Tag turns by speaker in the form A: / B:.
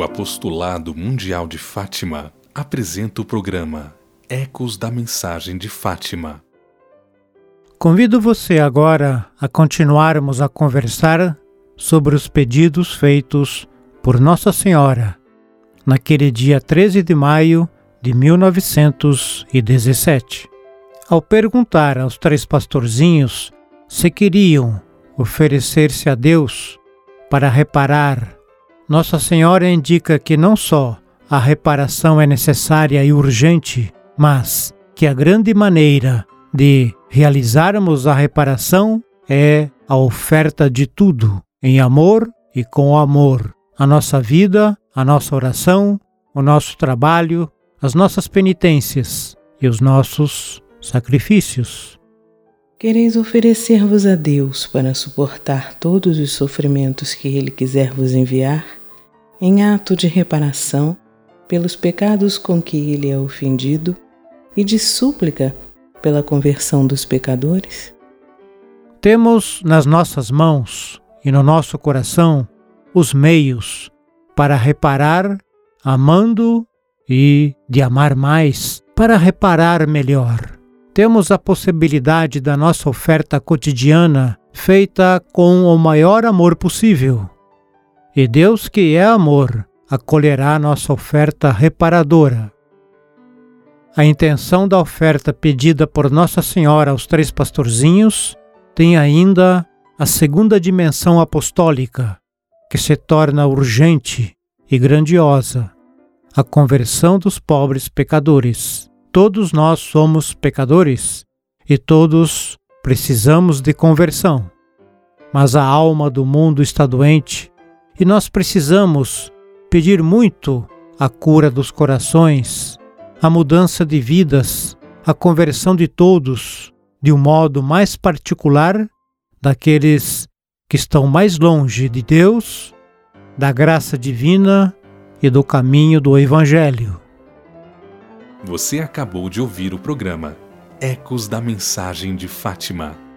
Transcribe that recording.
A: O Apostolado Mundial de Fátima apresenta o programa Ecos da Mensagem de Fátima.
B: Convido você agora a continuarmos a conversar sobre os pedidos feitos por Nossa Senhora naquele dia 13 de maio de 1917. Ao perguntar aos três pastorzinhos se queriam oferecer-se a Deus para reparar, Nossa Senhora indica que não só a reparação é necessária e urgente, mas que a grande maneira de realizarmos a reparação é a oferta de tudo, em amor e com amor. A nossa vida, a nossa oração, o nosso trabalho, as nossas penitências e os nossos sacrifícios.
C: Quereis oferecer-vos a Deus para suportar todos os sofrimentos que Ele quiser vos enviar, em ato de reparação pelos pecados com que Ele é ofendido e de súplica pela conversão dos pecadores?
B: Temos nas nossas mãos e no nosso coração os meios para reparar amando e de amar mais, para reparar melhor temos a possibilidade da nossa oferta cotidiana feita com o maior amor possível. E Deus, que é amor, acolherá nossa oferta reparadora. A intenção da oferta pedida por Nossa Senhora aos três pastorzinhos tem ainda a segunda dimensão apostólica, que se torna urgente e grandiosa a conversão dos pobres pecadores. Todos nós somos pecadores e todos precisamos de conversão. Mas a alma do mundo está doente e nós precisamos pedir muito a cura dos corações, a mudança de vidas, a conversão de todos, de um modo mais particular daqueles que estão mais longe de Deus, da graça divina e do caminho do Evangelho.
A: Você acabou de ouvir o programa Ecos da Mensagem de Fátima